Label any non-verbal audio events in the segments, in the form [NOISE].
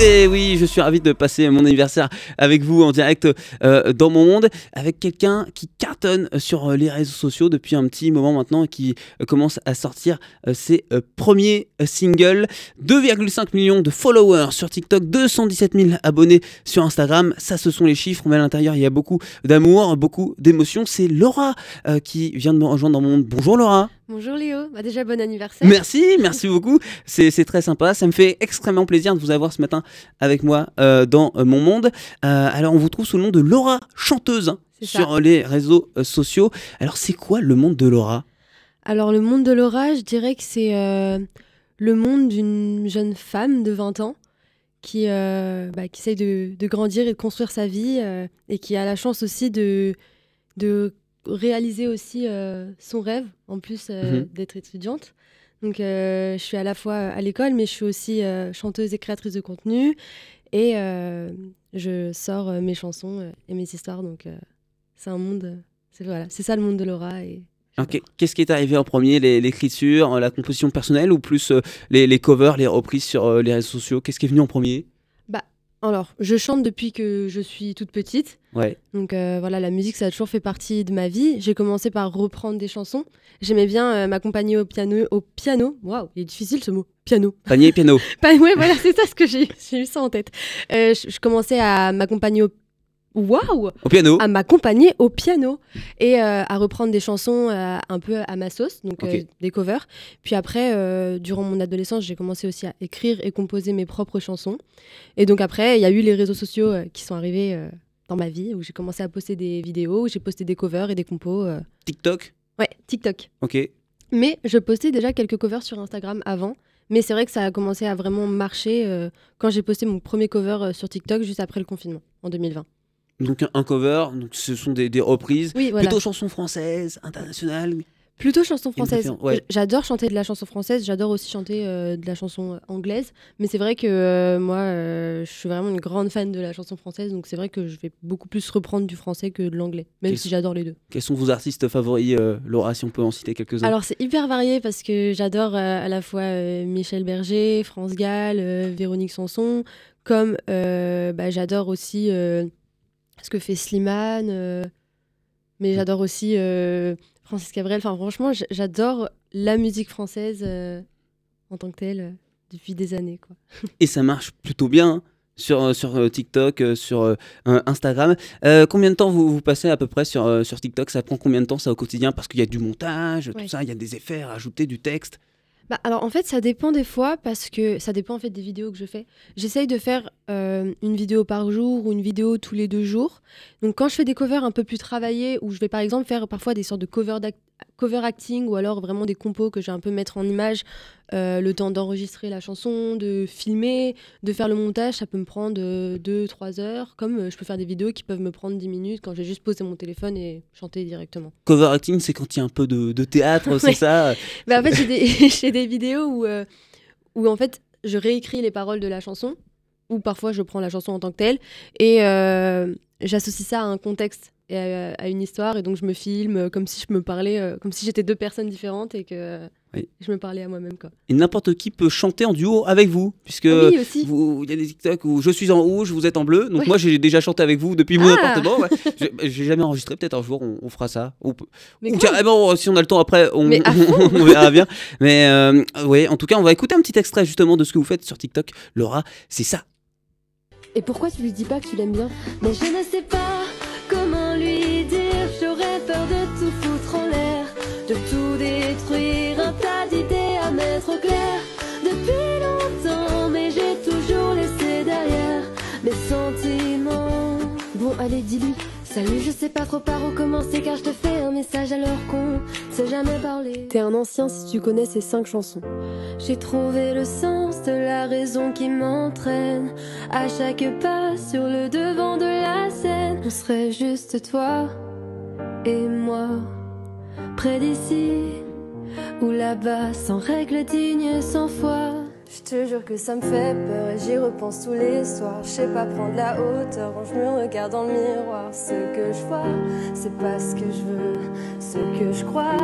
Et oui, je suis ravi de passer mon anniversaire avec vous en direct euh, dans mon monde, avec quelqu'un qui cartonne sur euh, les réseaux sociaux depuis un petit moment maintenant et qui euh, commence à sortir ses premiers singles. 2,5 millions de followers sur TikTok, 217 000 abonnés sur Instagram. Ça, ce sont les chiffres, mais à l'intérieur, il y a beaucoup d'amour, beaucoup d'émotions. C'est Laura qui vient de me rejoindre dans mon monde. Bonjour Laura. Bonjour Léo, bah déjà bon anniversaire. Merci, merci beaucoup. C'est très sympa. Ça me fait extrêmement plaisir de vous avoir ce matin avec moi euh, dans euh, mon monde. Euh, alors on vous trouve sous le nom de Laura Chanteuse hein, sur les réseaux sociaux. Alors c'est quoi le monde de Laura? Alors le monde de Laura, je dirais que c'est le monde d'une jeune femme de 20 ans qui, bah, qui essaye de, grandir et de construire sa vie et qui a la chance aussi de, de réaliser aussi euh, son rêve, en plus euh, mhm. d'être étudiante. Donc, euh, je suis à la fois à l'école, mais je suis aussi chanteuse et créatrice de contenu. Et je sors mes chansons et mes histoires. Donc, c'est un monde. C'est voilà, ça le monde de Laura. Qu'est-ce qui est arrivé en premier? L'écriture, la composition personnelle ou plus les, covers, les reprises sur les réseaux sociaux? Qu'est-ce qui est venu en premier? Alors, je chante depuis que je suis toute petite. Ouais. Donc euh, voilà, la musique, ça a toujours fait partie de ma vie. J'ai commencé par reprendre des chansons. J'aimais bien euh, m'accompagner au piano. Au piano, waouh, il est difficile ce mot. Piano. Panier piano. [LAUGHS] ouais, voilà, c'est ça ce que j'ai. Eu ça en tête. Euh, je, commençais à m'accompagner au waouh Au piano À m'accompagner au piano et euh, à reprendre des chansons euh, un peu à ma sauce, donc euh, des covers. Puis après, durant mon adolescence, j'ai commencé aussi à écrire et composer mes propres chansons. Et donc après, il y a eu les réseaux sociaux qui sont arrivés dans ma vie, où j'ai commencé à poster des vidéos, où j'ai posté des covers et des compos. TikTok? Ouais, TikTok. Ok. Mais je postais déjà quelques covers sur Instagram avant. Mais c'est vrai que ça a commencé à vraiment marcher quand j'ai posté mon premier cover sur TikTok juste après le confinement, en 2020 donc un cover, donc ce sont des, reprises, plutôt chansons françaises, internationales. Plutôt chanson française. J'adore chanter de la chanson française, j'adore aussi chanter euh, de la chanson euh, anglaise, mais c'est vrai que euh, moi, je suis vraiment une grande fan de la chanson française, donc c'est vrai que je vais beaucoup plus reprendre du français que de l'anglais, même si j'adore les deux. Quels sont vos artistes favoris, Laura, si on peut en citer quelques-uns? Alors c'est hyper varié parce que j'adore à la fois Michel Berger, France Gall, Véronique Sanson, comme bah, j'adore aussi ce que fait Slimane. Euh, mais j'adore aussi euh, Francis Cabrel. Enfin, franchement, j'adore la musique française euh, en tant que telle depuis des années. Quoi. [LAUGHS] Et ça marche plutôt bien sur, sur TikTok, sur Instagram. combien de temps vous, vous, passez à peu près sur, sur TikTok? Ça prend combien de temps ça au quotidien? Parce qu'il y a du montage, tout ça, il y a des effets à rajouter, du texte. Bah, alors en fait ça dépend des fois parce que ça dépend en fait des vidéos que je fais. J'essaye de faire euh, une vidéo par jour ou une vidéo tous les deux jours. Donc quand je fais des covers un peu plus travaillés où je vais par exemple faire parfois des sortes de covers cover acting ou alors vraiment des compos que j'ai un peu mettre en image euh, le temps d'enregistrer la chanson, de filmer, de faire le montage, ça peut me prendre 2-3 euh, heures. Comme euh, je peux faire des vidéos qui peuvent me prendre 10 minutes quand j'ai juste posé mon téléphone et chanter directement. Cover acting, c'est quand il y a un peu de, théâtre, [LAUGHS] c'est ça? Bah, En fait, j'ai des, [LAUGHS] vidéos où, où en fait je réécris les paroles de la chanson ou parfois je prends la chanson en tant que telle et j'associe ça à un contexte et à, une histoire et donc je me filme comme si je me parlais euh, comme si j'étais deux personnes différentes et que je me parlais à moi-même quoi. Et n'importe qui peut chanter en duo avec vous puisque ah vous il y a des TikTok où je suis en rouge, vous êtes en bleu. Donc moi j'ai déjà chanté avec vous depuis mon ah appartement. [LAUGHS] j'ai jamais enregistré, peut-être un jour on, fera ça. Ou, carrément si on a le temps après on, [LAUGHS] on verra bien. Mais euh, oui, en tout cas, on va écouter un petit extrait justement de ce que vous faites sur TikTok. Laura, c'est ça. Et pourquoi tu lui dis pas que tu l'aimes bien? Mais je ne sais pas de tout détruire, un tas d'idées à mettre au clair. Depuis longtemps, mais j'ai toujours laissé derrière mes sentiments. Bon, allez, dis-lui. Salut, je sais pas trop par où commencer car je te fais un message alors qu'on sait jamais parler. T'es un ancien si tu connais ces cinq chansons. J'ai trouvé le sens de la raison qui m'entraîne à chaque pas sur le devant de la scène. On serait juste toi et moi, près d'ici ou là-bas, sans règles dignes, sans foi. Je te jure que ça me fait peur et j'y repense tous les soirs. Je sais pas prendre la hauteur quand je me regarde dans le miroir. Ce que je vois, c'est pas ce que je veux, ce que je crois.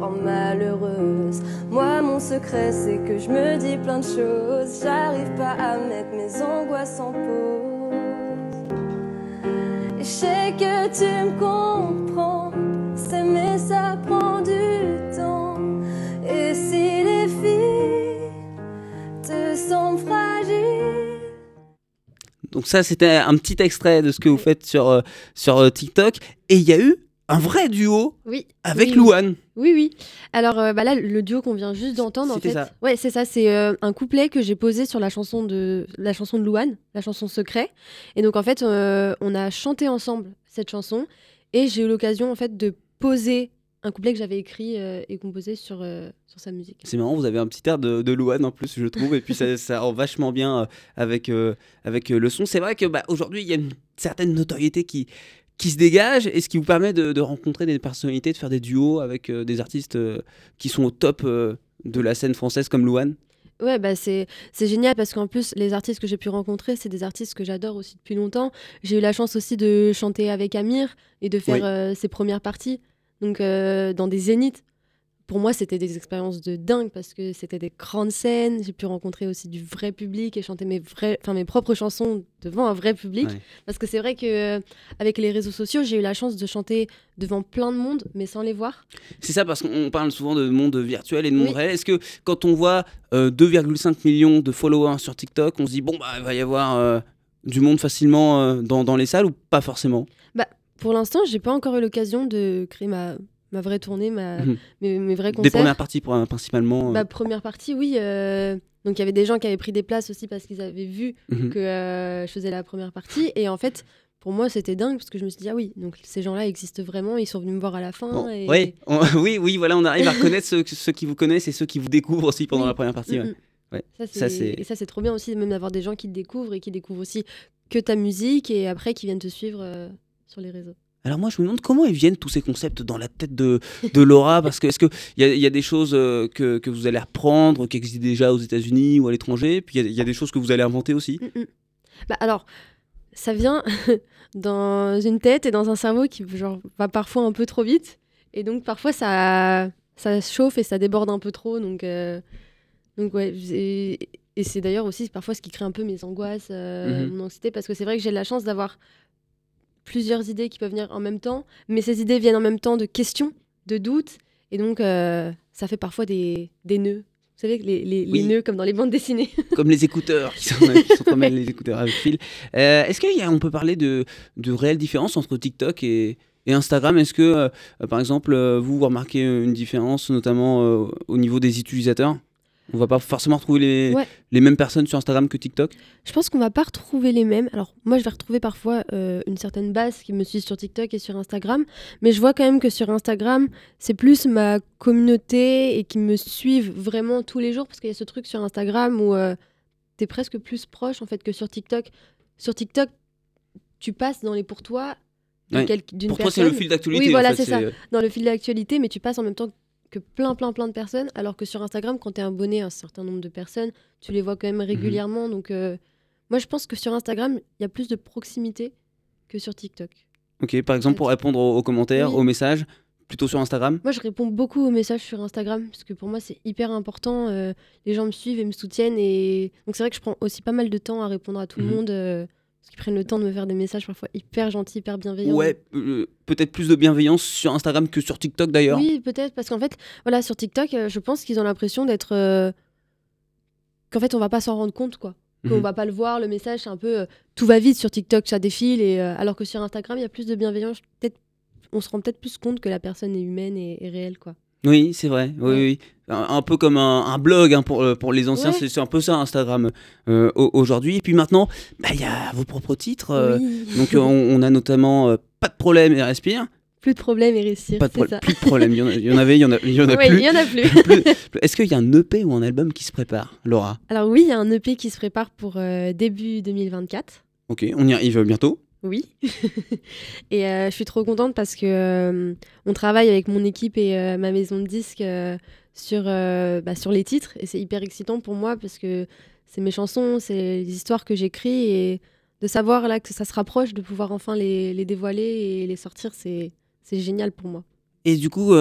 rend malheureuse. Moi, mon secret, c'est que je me dis plein de choses. J'arrive pas à mettre mes angoisses en pause. Je sais que tu me comprends. Donc ça, c'était un petit extrait de ce que vous faites sur, euh, sur euh, TikTok. Et il y a eu un vrai duo Oui. avec oui, Louane. Oui, oui. Alors euh, bah là, le duo qu'on vient juste d'entendre, en C'était fait. ça. Ouais, c'est ça. C'est euh, un couplet que j'ai posé sur la chanson de la chanson de Louane, la chanson Secret. Et donc en fait, euh, on a chanté ensemble cette chanson, et j'ai eu l'occasion en fait de poser un couplet que j'avais écrit euh, et composé sur euh, sur sa musique. C'est marrant, vous avez un petit air de, de Louane en plus, je trouve, et puis ça, ça rend vachement bien euh, avec, euh, avec le son. C'est vrai que bah, aujourd'hui, il y a une certaine notoriété qui, qui se dégage et ce qui vous permet de, de rencontrer des personnalités, de faire des duos avec des artistes qui sont au top de la scène française comme Louane. Ouais, bah c'est c'est génial parce qu'en plus, les artistes que j'ai pu rencontrer, c'est des artistes que j'adore aussi depuis longtemps. J'ai eu la chance aussi de chanter avec Amir et de faire Oui. ses premières parties, donc euh, dans des zéniths. Pour moi, c'était des expériences de dingue parce que c'était des grandes scènes. J'ai pu rencontrer aussi du vrai public et chanter mes, vrais, enfin, mes propres chansons devant un vrai public. Ouais. Parce que c'est vrai que euh, avec les réseaux sociaux, j'ai eu la chance de chanter devant plein de monde, mais sans les voir. C'est ça parce qu'on parle souvent de monde virtuel et de monde Oui. réel. Est-ce que quand on voit euh, 2,5 millions de followers sur TikTok, on se dit bon bah il va y avoir euh, du monde facilement dans, dans les salles ou pas forcément? Pour l'instant, j'ai pas encore eu l'occasion de créer ma, ma vraie tournée, ma, Mhm. mes, mes vrais Des concerts. premières parties pour- principalement. euh, Bah, première partie, oui. euh, Donc, il y avait des gens qui avaient pris des places aussi parce qu'ils avaient vu mhm. que euh, je faisais la première partie. Et en fait, pour moi, c'était dingue parce que je me suis dit, ah oui, donc ces gens-là existent vraiment. Ils sont venus me voir à la fin. Bon, et... ouais, on- [LAUGHS] oui, oui, voilà, on arrive à reconnaître ceux, ceux qui vous connaissent et ceux qui vous découvrent aussi pendant Oui. la première partie. ouais. Ouais. Ça, Ça, c'est... c'est- Et ça, c'est trop bien aussi, même d'avoir des gens qui te découvrent et qui découvrent aussi que ta musique et après qui viennent te suivre euh, sur les réseaux. Alors moi, je me demande comment ils viennent tous ces concepts dans la tête de, de Laura, parce que est-ce qu'il y, a- il y a des choses euh, que, que vous allez reprendre, qui existent déjà aux États-Unis ou à l'étranger, puis il y a- il y, a des choses que vous allez inventer aussi? Mm, mm. Bah, alors, ça vient [LAUGHS] dans une tête et dans un cerveau qui genre, va parfois un peu trop vite. Et donc, parfois, ça, ça chauffe et ça déborde un peu trop. Donc, euh, donc ouais. Et, et c'est d'ailleurs aussi parfois ce qui crée un peu mes angoisses, euh, Mhm. mon anxiété, parce que c'est vrai que j'ai la chance d'avoir plusieurs idées qui peuvent venir en même temps. Mais ces idées viennent en même temps de questions, de doutes. Et donc, euh, ça fait parfois des, des nœuds. Vous savez, les, les, nœuds comme dans les bandes dessinées. [LAUGHS] Comme les écouteurs, qui sont, [LAUGHS] qui s'entremêlent les écouteurs avec fil. Euh, est-ce qu'on peut parler de, de réelles différences entre TikTok et, et Instagram? Est-ce que, euh, par exemple, euh, vous, vous remarquez une différence, notamment euh, au niveau des utilisateurs? On va pas forcément retrouver les, Ouais. les mêmes personnes sur Instagram que TikTok Je pense qu'on va pas retrouver les mêmes. Alors moi, je vais retrouver parfois euh, une certaine base qui me suit sur TikTok et sur Instagram, mais je vois quand même que sur Instagram, c'est plus ma communauté et qui me suivent vraiment tous les jours parce qu'il y a ce truc sur Instagram où tu es presque plus proche en fait que sur TikTok. Sur TikTok, tu passes dans les pour toi Ouais. Pour toi, c'est le fil d'actualité. Oui, en voilà, fait, c'est ça. euh, dans le fil de l'actualité, mais tu passes en même temps que plein, plein, plein de personnes. Alors que sur Instagram, quand tu es abonné à un certain nombre de personnes, tu les vois quand même Mhm. régulièrement. Donc, euh, moi, je pense que sur Instagram, il y a plus de proximité que sur TikTok. Ok, par exemple, pour répondre aux, aux commentaires, Oui. aux messages, plutôt sur Instagram? Moi, je réponds beaucoup aux messages sur Instagram parce que pour moi, c'est hyper important. euh, les gens me suivent et me soutiennent. Et donc, c'est vrai que je prends aussi pas mal de temps à répondre à tout Mhm. le monde. euh, parce qu'ils prennent le temps de me faire des messages parfois hyper gentils, hyper bienveillants. Ouais, euh, peut-être plus de bienveillance sur Instagram que sur TikTok d'ailleurs. Oui, peut-être, parce qu'en fait, voilà, sur TikTok, euh, je pense qu'ils ont l'impression d'être. euh, qu'en fait, on va pas s'en rendre compte, quoi. Qu'on Mhm. va pas le voir, le message, c'est un peu. tout va vite sur TikTok, ça défile, et, alors que sur Instagram, il y a plus de bienveillance. Peut-être, on se rend peut-être plus compte que la personne est humaine et, et réelle, quoi. Oui, c'est vrai. Oui, oui. Un, un peu comme un, un blog hein, pour, euh, pour les anciens, Ouais. c'est un peu ça Instagram euh, au- aujourd'hui. Et puis maintenant, bah, il y a vos propres titres. euh, Oui. Donc on, on a notamment euh, Pas de problème et respire. plus de problème et réussir, Pas de c'est pro- ça. plus de problème. Il y en, a- il y en avait, il y en a, il y en a Oui, plus. il y en a plus. [LAUGHS] [LAUGHS] Plus- Est-ce qu'il y a un EP ou un album qui se prépare, Laura? Alors oui, il y a un EP qui se prépare pour début 2024. Ok, on y arrive bientôt. Oui. [LAUGHS] et euh, je suis trop contente parce que euh, on travaille avec mon équipe et euh, ma maison de disques sur, bah, sur les titres et c'est hyper excitant pour moi parce que c'est mes chansons, c'est les histoires que j'écris et de savoir là que ça se rapproche, de pouvoir enfin les, dévoiler et les sortir, c'est génial pour moi. Et du coup,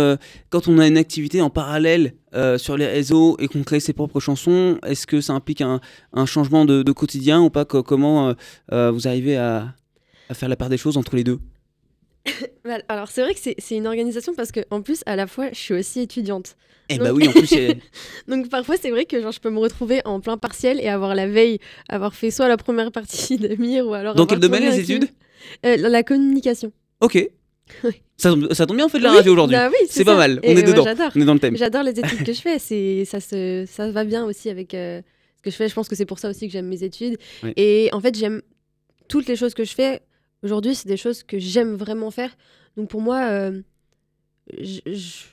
quand on a une activité en parallèle sur les réseaux et qu'on crée ses propres chansons, est-ce que ça implique un, changement de, quotidien ou pas? Co- Comment vous arrivez à, à faire la part des choses entre les deux [LAUGHS] Alors c'est vrai que c'est une organisation parce que en plus à la fois je suis aussi étudiante. Eh Donc- bah oui, en plus, [LAUGHS] Donc parfois c'est vrai que genre, je peux me retrouver en plein partiel et avoir la veille avoir fait soit la première partie [LAUGHS] de Mire ou alors Dans quel domaine, les études Euh, la- communication. ok. Oui. Ça, tombe- ça tombe bien, on fait de la Oui, radio aujourd'hui. bah oui, C'est pas mal, on Et, est dedans. J'adore. On est dans le thème. J'adore les études que je fais. Ça se ça va bien aussi avec euh, ce que je fais. Je pense que c'est pour ça aussi que j'aime mes études. Et en fait j'aime toutes les choses que je fais aujourd'hui. C'est des choses que j'aime vraiment faire. Donc pour moi, euh,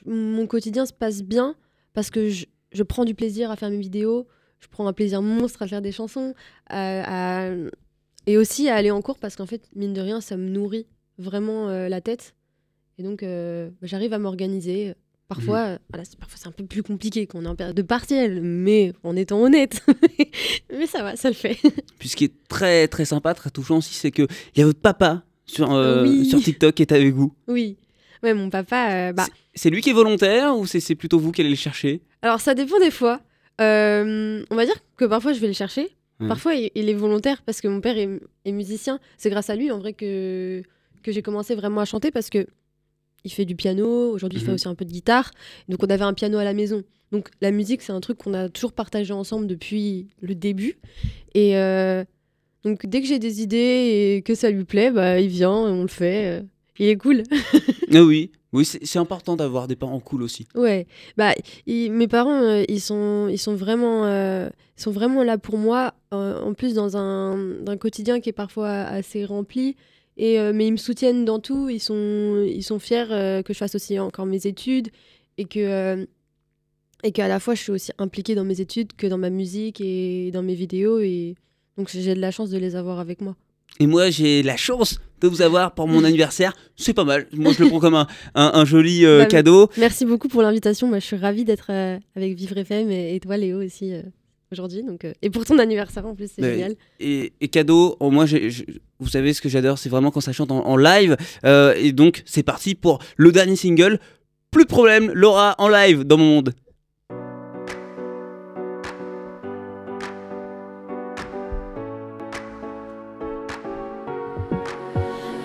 mon quotidien se passe bien parce que je, prends du plaisir à faire mes vidéos. Je prends un plaisir monstre à faire des chansons, et aussi à aller en cours parce qu'en fait, mine de rien, ça me nourrit vraiment euh, la tête. Et donc, euh, j'arrive à m'organiser. Parfois, euh, voilà, c'est- parfois c'est un peu plus compliqué qu'on est en période de partiel, mais en étant honnête. [LAUGHS] mais ça va, ça le fait. [LAUGHS] Puis ce qui est très très sympa, très touchant aussi, c'est que il y a votre papa sur, euh, Oui. sur TikTok qui est avec vous. oui. Ouais, mon papa, euh, bah, C'est lui qui est volontaire ou c'est c'est plutôt vous qui allez le chercher? Alors ça dépend des fois. Euh, on va dire que parfois je vais le chercher. Parfois il, il est volontaire parce que mon père est, est musicien. C'est grâce à lui en vrai que, que j'ai commencé vraiment à chanter parce que il fait du piano. Aujourd'hui il fait Mhm. aussi un peu de guitare. Donc on avait un piano à la maison. Donc la musique c'est un truc qu'on a toujours partagé ensemble depuis le début. Et euh, donc dès que j'ai des idées et que ça lui plaît, bah, il vient, on le fait. euh, Il est cool. [LAUGHS] Ah oui, oui c'est important d'avoir des parents cool aussi. Ouais, bah ils- mes parents euh, ils sont ils sont vraiment euh, ils sont vraiment là pour moi en plus dans un d'un quotidien qui est parfois assez rempli et euh, mais ils me soutiennent dans tout, ils sont ils sont fiers euh, que je fasse aussi encore mes études et que euh, et qu'à la fois je suis aussi impliquée dans mes études que dans ma musique et dans mes vidéos et donc j'ai de la chance de les avoir avec moi. Et moi, j'ai la chance de vous avoir pour mon [LAUGHS] anniversaire. C'est pas mal. Moi, je le prends comme un, un- un joli euh, Bah, cadeau. Merci beaucoup pour l'invitation, moi je suis ravie d'être euh, avec Vivre FM et, et toi Léo aussi euh, aujourd'hui donc euh, et pour ton anniversaire en plus c'est Ouais. génial. Et, et cadeau, oh, moi, j'ai- je- vous savez ce que j'adore, c'est vraiment quand ça chante en, en live. Euh, et donc, c'est parti pour le dernier single. Plus de problème, Laura en live dans mon monde.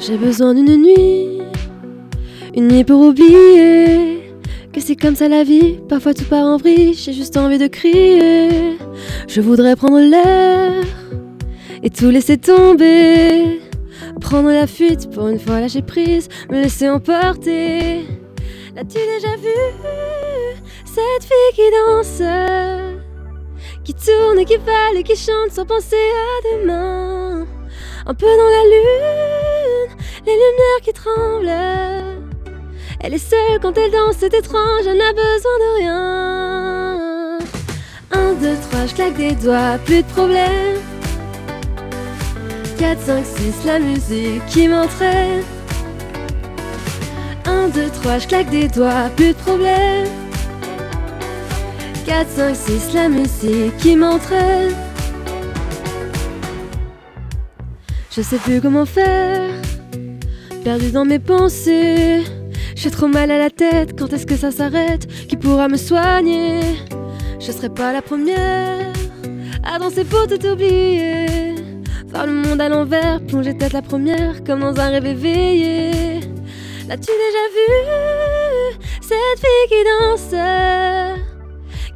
J'ai besoin d'une nuit, une nuit pour oublier que c'est comme ça la vie. Parfois tout part en vrille, j'ai juste envie de crier. Je voudrais prendre l'air et tout laisser tomber. Prendre la fuite pour une fois lâcher prise, me laisser emporter. L'as-tu déjà vu cette fille qui danse, qui tourne et qui parle et qui chante sans penser à demain? Un peu dans la lune, les lumières qui tremblent. Elle est seule quand elle danse, c'est étrange, elle n'a besoin de rien. Un, deux, trois, je claque des doigts, plus de problème. 4, 5, 6, la musique qui m'entraîne. 1, 2, 3, je claque des doigts, plus de problème. 4, 5, 6, la musique qui m'entraîne. Je sais plus comment faire, perdu dans mes pensées. J'ai trop mal à la tête, quand est-ce que ça s'arrête Qui pourra me soigner Je serai pas la première à danser pour tout oublier. Voir le monde à l'envers, plonger tête la première, comme dans un rêve éveillé. L'as-tu déjà vu Cette fille qui danse,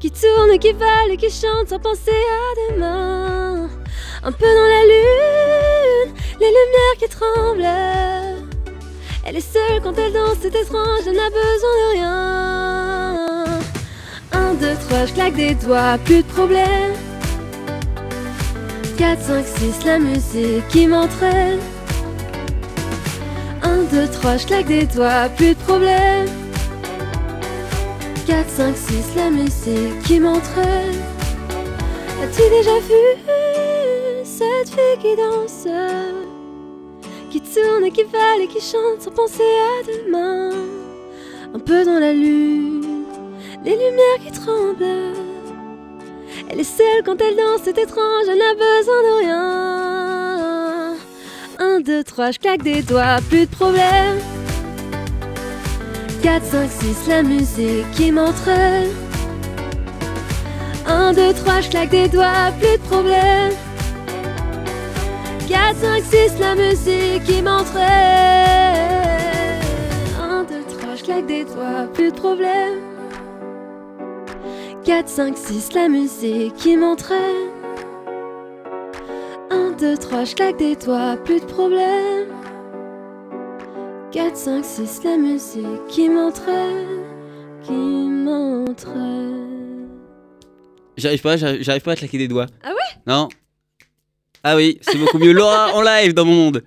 qui tourne, qui vole et qui chante sans penser à demain? Un peu dans la lune, les lumières qui tremblent. Elle est seule quand elle danse, c'est étrange, elle n'a besoin de rien. Un, deux, trois, je claque des doigts, plus de problème. 4, 5, 6, la musique qui m'entraîne. 1, 2, 3, je claque des doigts, plus de problème. 4, 5, 6, la musique qui m'entraîne. As-tu déjà vu cette fille qui danse, et qui vole et qui chante sans penser à demain? Un peu dans la lune, les lumières qui tremblent. Elle est seule quand elle danse, c'est étrange, elle n'a besoin de rien. 1, 2, 3, je claque des doigts, plus de problème. 4, 4, 5, 6, la musique qui m'entraîne. 1, 2, 3, je claque des doigts, plus de problème. 4, 5, 6, la musique qui m'entraîne. 1, 2, 3, je claque des doigts, plus de problème. 4, 5, 6, la musique qui m'entraîne. 1, 2, 3, je claque des doigts, plus de problème. 4, 5, 6, la musique qui m'entraîne, qui m'entraîne. J'arrive pas, j'arrive j'arrive pas à claquer des doigts. Ah ouais? Non. Ah oui, c'est beaucoup mieux. Laura en live dans mon monde.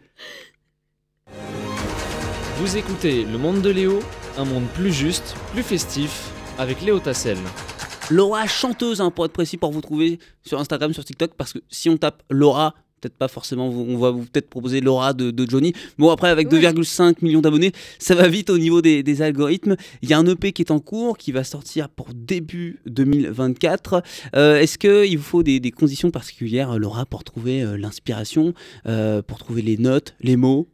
Vous écoutez Le Monde de Léo, un monde plus juste, plus festif, avec Léo Tassel. Laura chanteuse, hein, pour être précis, pour vous trouver sur Instagram, sur TikTok, parce que si on tape Laura, peut-être pas forcément, on va vous peut-être proposer Laura de, de Johnny. Bon, après, avec Ouais. 2,5 millions d'abonnés, ça va vite au niveau des, des algorithmes. Il y a un EP qui est en cours, qui va sortir pour début 2024. Euh, Est-ce qu'il vous faut des, des conditions particulières, Laura, pour trouver euh, l'inspiration, euh, pour trouver les notes, les mots?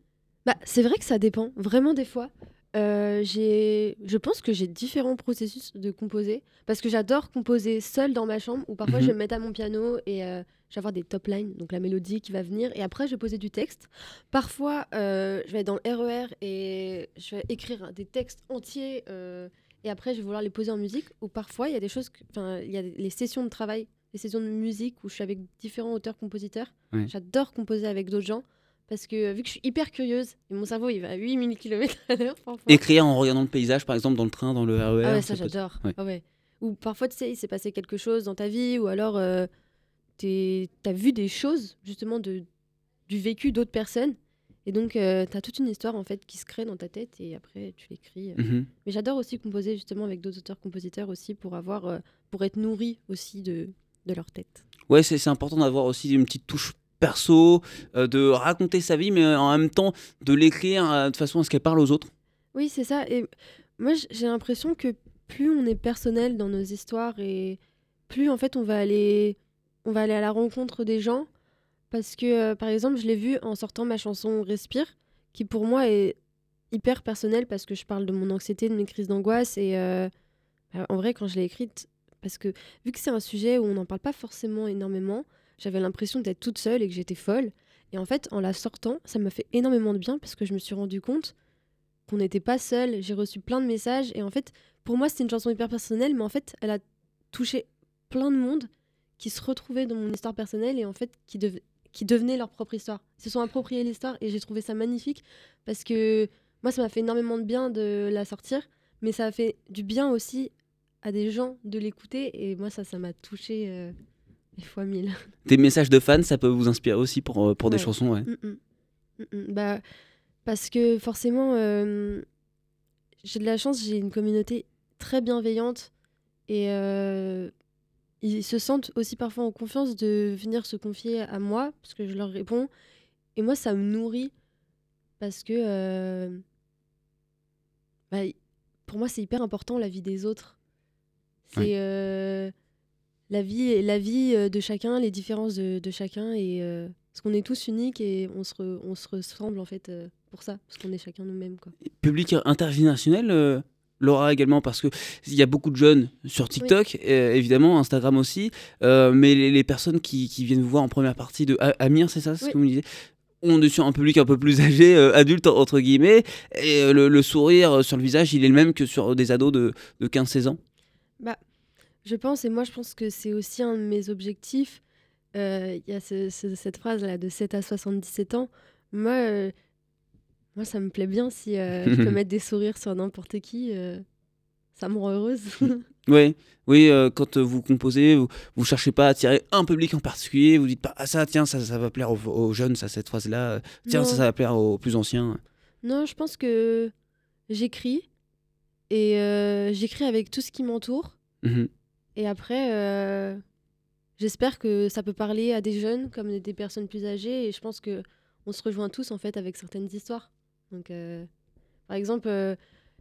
Bah, c'est vrai que ça dépend, vraiment des fois. Je pense que j'ai différents processus de composer parce que j'adore composer seule dans ma chambre ou parfois Mhm. je vais me mettre à mon piano et je vais avoir des top lines, donc la mélodie qui va venir et après je vais poser du texte. Parfois euh, je vais être dans le RER et je vais écrire des textes entiers euh, et après je vais vouloir les poser en musique ou parfois il y a des choses, enfin il y a les sessions de travail, les sessions de musique où je suis avec différents auteurs-compositeurs. Ouais. J'adore composer avec d'autres gens parce que vu que je suis hyper curieuse et mon cerveau il va à 8000 km à l'heure parfois. Écrire en regardant le paysage, par exemple, dans le train, dans le RER. ah ouais, ça j'adore. ouais. Ah ouais. Ou parfois tu sais, il s'est passé quelque chose dans ta vie ou alors euh, t'es- t'as vu des choses justement de, du vécu d'autres personnes et donc euh, t'as toute une histoire en fait qui se crée dans ta tête et après tu l'écris. euh. Mhm. Mais j'adore aussi composer justement avec d'autres auteurs-compositeurs aussi pour avoir euh, pour être nourri aussi de, de leur tête. Ouais, c'est c'est important d'avoir aussi une petite touche perso, euh, de raconter sa vie, mais en même temps de l'écrire de façon à ce qu'elle parle aux autres. Oui, c'est ça. Et moi, j'ai l'impression que plus on est personnel dans nos histoires et plus en fait on va aller, on va aller à la rencontre des gens. Parce que, euh, par exemple, je l'ai vu en sortant ma chanson Respire, qui pour moi est hyper personnelle parce que je parle de mon anxiété, de mes crises d'angoisse. Et euh, bah, en vrai, quand je l'ai écrite, parce que vu que c'est un sujet où on n'en parle pas forcément énormément, j'avais l'impression d'être toute seule et que j'étais folle. Et en fait, en la sortant, ça m'a fait énormément de bien parce que je me suis rendu compte qu'on n'était pas seul. J'ai reçu plein de messages et en fait, pour moi, c'était une chanson hyper personnelle, mais en fait, elle a touché plein de monde qui se retrouvaient dans mon histoire personnelle et en fait, qui, dev- qui devenaient leur propre histoire. Ils se sont appropriés l'histoire et j'ai trouvé ça magnifique parce que moi, ça m'a fait énormément de bien de la sortir, mais ça a fait du bien aussi à des gens de l'écouter et moi, ça, ça m'a touché euh, des fois mille. [LAUGHS] Des messages de fans, ça peut vous inspirer aussi pour, euh, pour des chansons. Ouais. Mm, mm. Mm, mm. Bah, parce que forcément, euh, j'ai de la chance, j'ai une communauté très bienveillante et euh, ils se sentent aussi parfois en confiance de venir se confier à moi parce que je leur réponds. Et moi, ça me nourrit parce que euh, bah, pour moi, c'est hyper important la vie des autres. C'est euh, la vie, la vie euh, de chacun, les différences de, de chacun et euh, parce qu'on est tous uniques et on se, re- on se ressemble en fait pour ça parce qu'on est chacun nous-mêmes quoi. Public intergénérationnel, euh, Laura également, parce qu'il y a beaucoup de jeunes sur TikTok, euh, évidemment, Instagram aussi, euh, mais les, les personnes qui, qui viennent vous voir en première partie de A- Amir, c'est ça, ce Oui. que vous me disiez? On est sur un public un peu plus âgé, euh, adulte entre guillemets, et euh, le, le sourire sur le visage, il est le même que sur des ados de, de 15-16 ans? Je pense, et moi je pense que c'est aussi un de mes objectifs. Il y a ce- ce- cette phrase là de 7 à 77 ans. Moi, moi ça me plaît bien si euh, [LAUGHS] je peux mettre des sourires sur n'importe qui. euh, ça me rend heureuse. [LAUGHS] Ouais, oui, euh, quand vous composez, vous, vous cherchez pas à attirer un public en particulier, vous dites pas ah ça tiens ça, ça va plaire aux, aux jeunes ça cette phrase là, tiens Non. ça, ça va plaire aux plus anciens. non, je pense que j'écris et j'écris avec tout ce qui m'entoure. Mhm. Et après, j'espère que ça peut parler à des jeunes comme des personnes plus âgées. Et je pense que on se rejoint tous en fait avec certaines histoires. Donc, euh, par exemple, euh,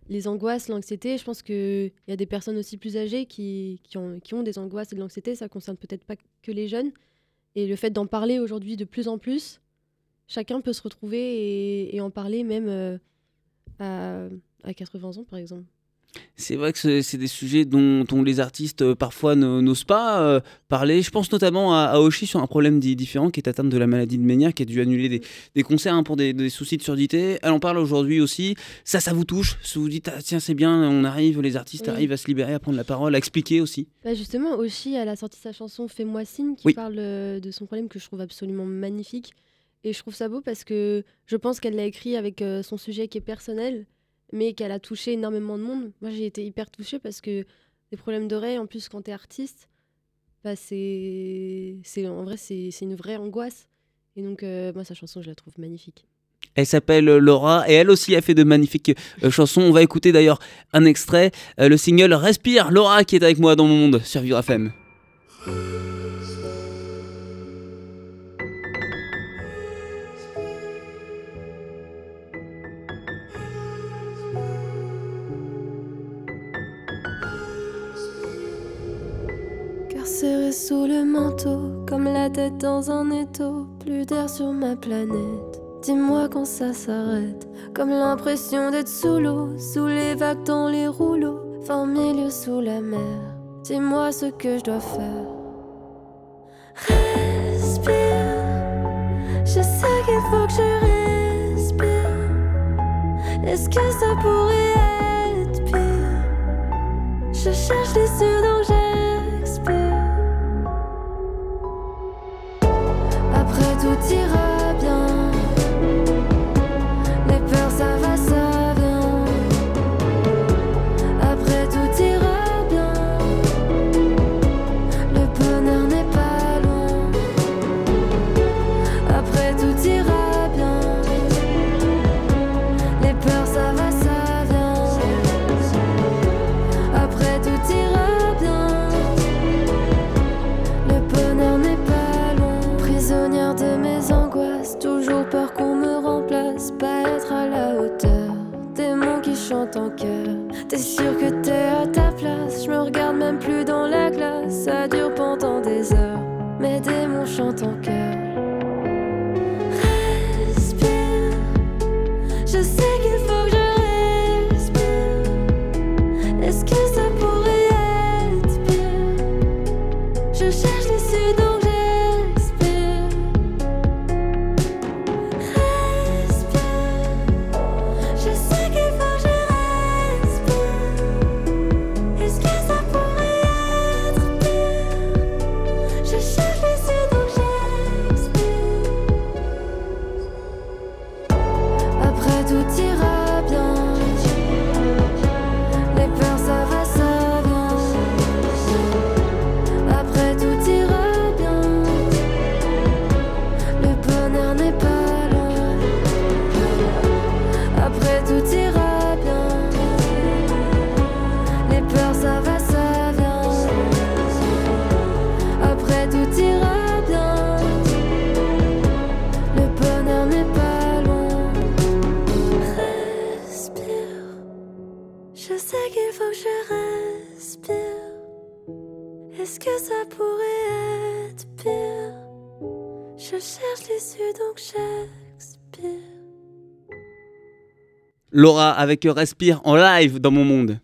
les angoisses, l'anxiété, je pense qu'il y a des personnes aussi plus âgées qui, qui, ont, qui ont des angoisses et de l'anxiété. Ça concerne peut-être pas que les jeunes. Et le fait d'en parler aujourd'hui de plus en plus, chacun peut se retrouver et, en parler même euh, à, à 80 ans, par exemple. C'est vrai que c'est des sujets dont, dont les artistes euh, parfois n'osent pas euh, parler. Je pense notamment à, à Oshi sur un problème di- différent qui est atteinte de la maladie de Ménière, qui a dû annuler des, des concerts hein, pour des, des soucis de surdité. Elle en parle aujourd'hui aussi. Ça, ça vous touche? Si vous vous dites, ah, tiens, c'est bien, on arrive, les artistes Oui. arrivent à se libérer, à prendre la parole, à expliquer aussi. Bah justement, Oshi, elle a sorti sa chanson Fais-moi signe qui Oui. parle euh, de son problème que je trouve absolument magnifique. Et je trouve ça beau parce que je pense qu'elle l'a écrit avec son sujet qui est personnel, mais qu'elle a touché énormément de monde. Moi, j'ai été hyper touchée parce que des problèmes d'oreille, en plus, quand t'es artiste, bah, c'est, c'est en vrai, c'est, une vraie angoisse. Et donc, euh, moi, sa chanson, je la trouve magnifique. Elle s'appelle euh, Laura et elle aussi a fait de magnifiques euh, chansons. On va écouter d'ailleurs un extrait, euh, le single Respire, Laura qui est avec moi dans mon monde sur Vivre FM. Serré sous le manteau, comme la tête dans un étau, plus d'air sur ma planète. Dis-moi quand ça s'arrête, comme l'impression d'être sous l'eau, sous les vagues dans les rouleaux, fin milieu sous la mer. Dis-moi ce que je dois faire. Respire, je sais qu'il faut que je respire. Est-ce que ça pourrait être pire? Je cherche l'issue Je sais qu'il faut que je respire. Est-ce que ça pourrait être pire? Je cherche l'issue donc j'expire. Laura avec Respire en live dans mon monde.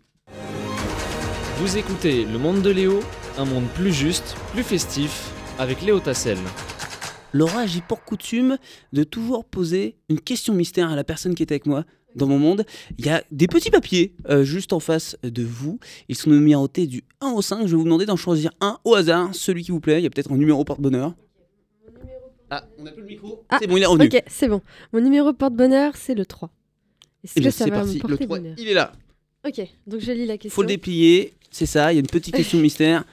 Vous écoutez Le Monde de Léo, un monde plus juste, plus festif, avec Léo Tassel. Laura, j'ai pour coutume de toujours poser une question mystère à la personne qui est avec moi dans mon monde. Il y a des petits papiers euh, juste en face de vous. Ils sont numérotés du 1 au 5. Je vais vous demander d'en choisir un au hasard, celui qui vous plaît. Il y a peut-être un numéro porte-bonheur. Ah, on n'a plus le micro. Ah, c'est bon, il est revenu. Ok, c'est bon. Mon numéro porte-bonheur, c'est le 3. Est-ce Eh bien, que ça c'est va parti. me Le porter 3, bonheur il est là. Ok, donc je lis la Il question. faut le déplier. C'est ça, il y a une petite question mystère.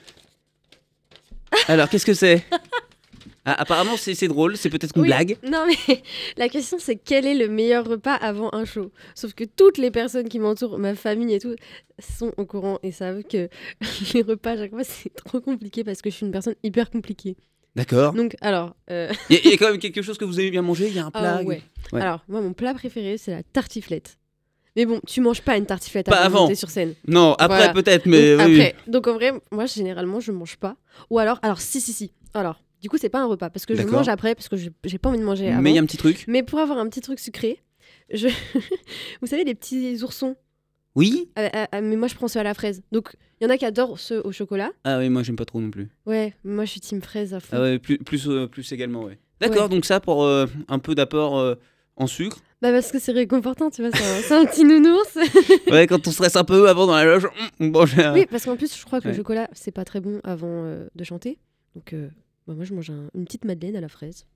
[LAUGHS] Alors, qu'est-ce que c'est? Ah, Apparemment, c'est drôle. C'est peut-être une Oui, blague. Non, mais [LAUGHS] la question, c'est quel est le meilleur repas avant un show? Sauf que toutes les personnes qui m'entourent, ma famille et tout, sont au courant et savent que [LAUGHS] les repas, à chaque fois, c'est trop compliqué parce que je suis une personne hyper compliquée. D'accord. Donc, alors. euh, Il y, a- il y a quand même quelque chose que vous aimez bien manger. Il y a un [LAUGHS] ah plat. ouais. Ouais. Alors, moi, mon plat préféré, c'est la tartiflette. Mais bon, tu manges pas une tartiflette Pas avant, de sur scène. Non, après Voilà. peut-être, mais donc, oui. après, donc en vrai, moi généralement je mange pas. Ou alors, alors si si si. Alors, du coup c'est pas un repas parce que je mange après parce que j'ai pas envie de manger avant. Mais il y a un petit truc. Mais pour avoir un petit truc sucré, je... [LAUGHS] vous savez les petits oursons Oui Ah, ah, ah, mais moi, je prends ceux à la fraise. Donc, il y en a qui adorent ceux au chocolat. Ah oui, moi j'aime pas trop non plus. Ouais, moi, je suis team fraise à fond. Ah ouais, plus, plus, euh, plus également, ouais. D'accord, donc ça pour euh, un peu d'apport euh, en sucre. Bah, parce que c'est réconfortant, tu vois, c'est un, petit nounours. [LAUGHS] Ouais, quand on stresse un peu avant dans la loge, on mange un- oui, parce qu'en plus, je crois que Ouais. le chocolat, c'est pas très bon avant de chanter. Donc, bah, moi, je mange un- une petite madeleine à la fraise.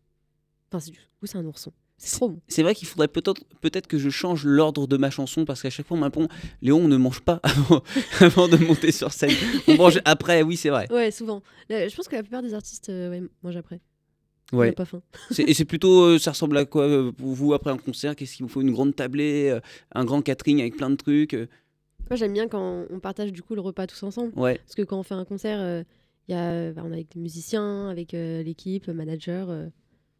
Enfin, c'est du coup, c'est un ourson. C'est trop bon. C'est vrai qu'il faudrait peut-être peut-être que je change l'ordre de ma chanson parce qu'à chaque fois on m'apprend Léon on ne mange pas [LAUGHS] avant, avant de monter sur scène. On mange après, oui c'est vrai. Ouais, souvent. Là, je pense que la plupart des artistes euh, ouais, mangent après. On Ouais. n'a pas faim. Et c'est plutôt euh, ça ressemble à quoi euh, pour vous après un concert? Qu'est-ce qu'il vous faut? Une grande tablée, un grand catering avec plein de trucs. Moi, j'aime bien quand on partage du coup le repas tous ensemble. Ouais. Parce que quand on fait un concert, y a, bah, on est avec des musiciens, avec euh, l'équipe, le manager. euh,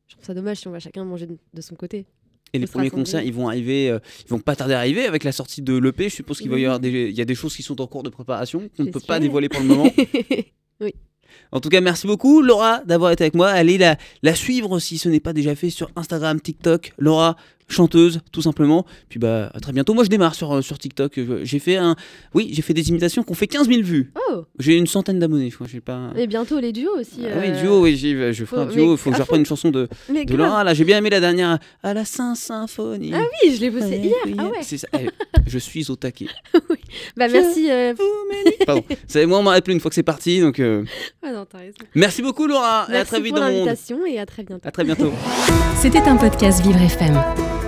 je trouve ça dommage si on va chacun manger de, de son côté. Et les se premiers rassembler. concerts, ils vont arriver, euh, ils vont pas tarder à arriver avec la sortie de l'EP. Je suppose qu'il va y Oui. avoir des, il y a des choses qui sont en cours de préparation qu'on ne peut pas J'espère. dévoiler pour le moment. [LAUGHS] En tout cas, merci beaucoup Laura d'avoir été avec moi. Allez la, la suivre si ce n'est pas déjà fait sur Instagram, TikTok. Laura, chanteuse, tout simplement. Puis bah à très bientôt. Moi je démarre sur, euh, sur TikTok. J'ai fait un, oui, j'ai fait des imitations qui ont fait 15 000 vues. Oh J'ai une centaine d'abonnés, je crois. J'ai pas. Et bientôt les duos aussi. Ah oui, euh, duo, oui, j'ai- je ferai un faut- duo. Il faut que je à reprenne une chanson de, Mais de grave. Laura. Là, j'ai bien aimé la dernière. À la Saint-Symphonie. Ah oui, je l'ai bossé hier. Ah ouais. C'est ça. Eh, [LAUGHS] je suis au taquet. [LAUGHS] Bah merci. euh, Pardon. C'est moi, on m'arrête plus une fois que c'est parti. Donc, euh, Ah non, merci beaucoup, Laura. et à très vite pour dans mon monde. l'invitation et à très bientôt. À très bientôt. C'était un podcast Vivre FM.